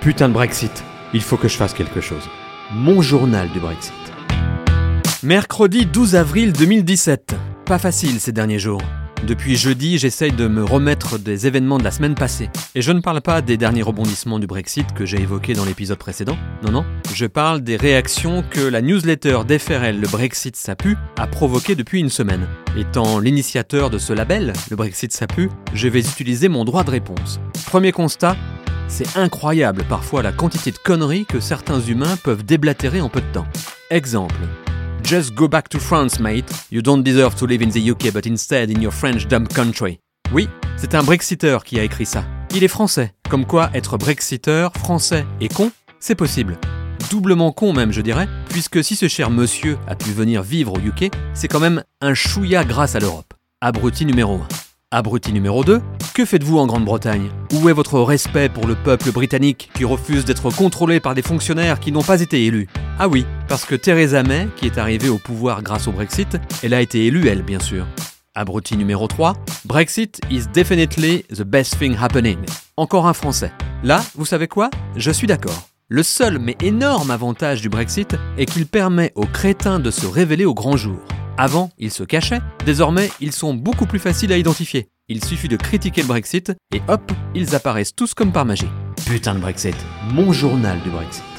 Putain de Brexit, il faut que je fasse quelque chose. Mon journal du Brexit. Mercredi 12 avril 2017. Pas facile ces derniers jours. Depuis jeudi, j'essaye de me remettre des événements de la semaine passée. Et je ne parle pas des derniers rebondissements du Brexit que j'ai évoqués dans l'épisode précédent. Non, non. Je parle des réactions que la newsletter d'FRL Le Brexit ça a provoquées depuis une semaine. Étant l'initiateur de ce label, Le Brexit ça je vais utiliser mon droit de réponse. Premier constat, c'est incroyable parfois la quantité de conneries que certains humains peuvent déblatérer en peu de temps. Exemple. Just go back to France, mate. You don't deserve to live in the UK, but instead in your French dumb country. Oui, c'est un Brexiteur qui a écrit ça. Il est français. Comme quoi, être Brexiteur, français et con, c'est possible. Doublement con même, je dirais, puisque si ce cher monsieur a pu venir vivre au UK, c'est quand même un chouïa grâce à l'Europe. Abruti numéro 1. Abruti numéro 2, que faites-vous en Grande-Bretagne? Où est votre respect pour le peuple britannique qui refuse d'être contrôlé par des fonctionnaires qui n'ont pas été élus? Ah oui, parce que Theresa May, qui est arrivée au pouvoir grâce au Brexit, elle a été élue elle, bien sûr. Abruti numéro 3, Brexit is definitely the best thing happening. Encore un français. Là, vous savez quoi? Je suis d'accord. Le seul mais énorme avantage du Brexit est qu'il permet aux crétins de se révéler au grand jour. Avant, ils se cachaient, désormais, ils sont beaucoup plus faciles à identifier. Il suffit de critiquer le Brexit et hop, ils apparaissent tous comme par magie. Putain de Brexit, mon journal du Brexit.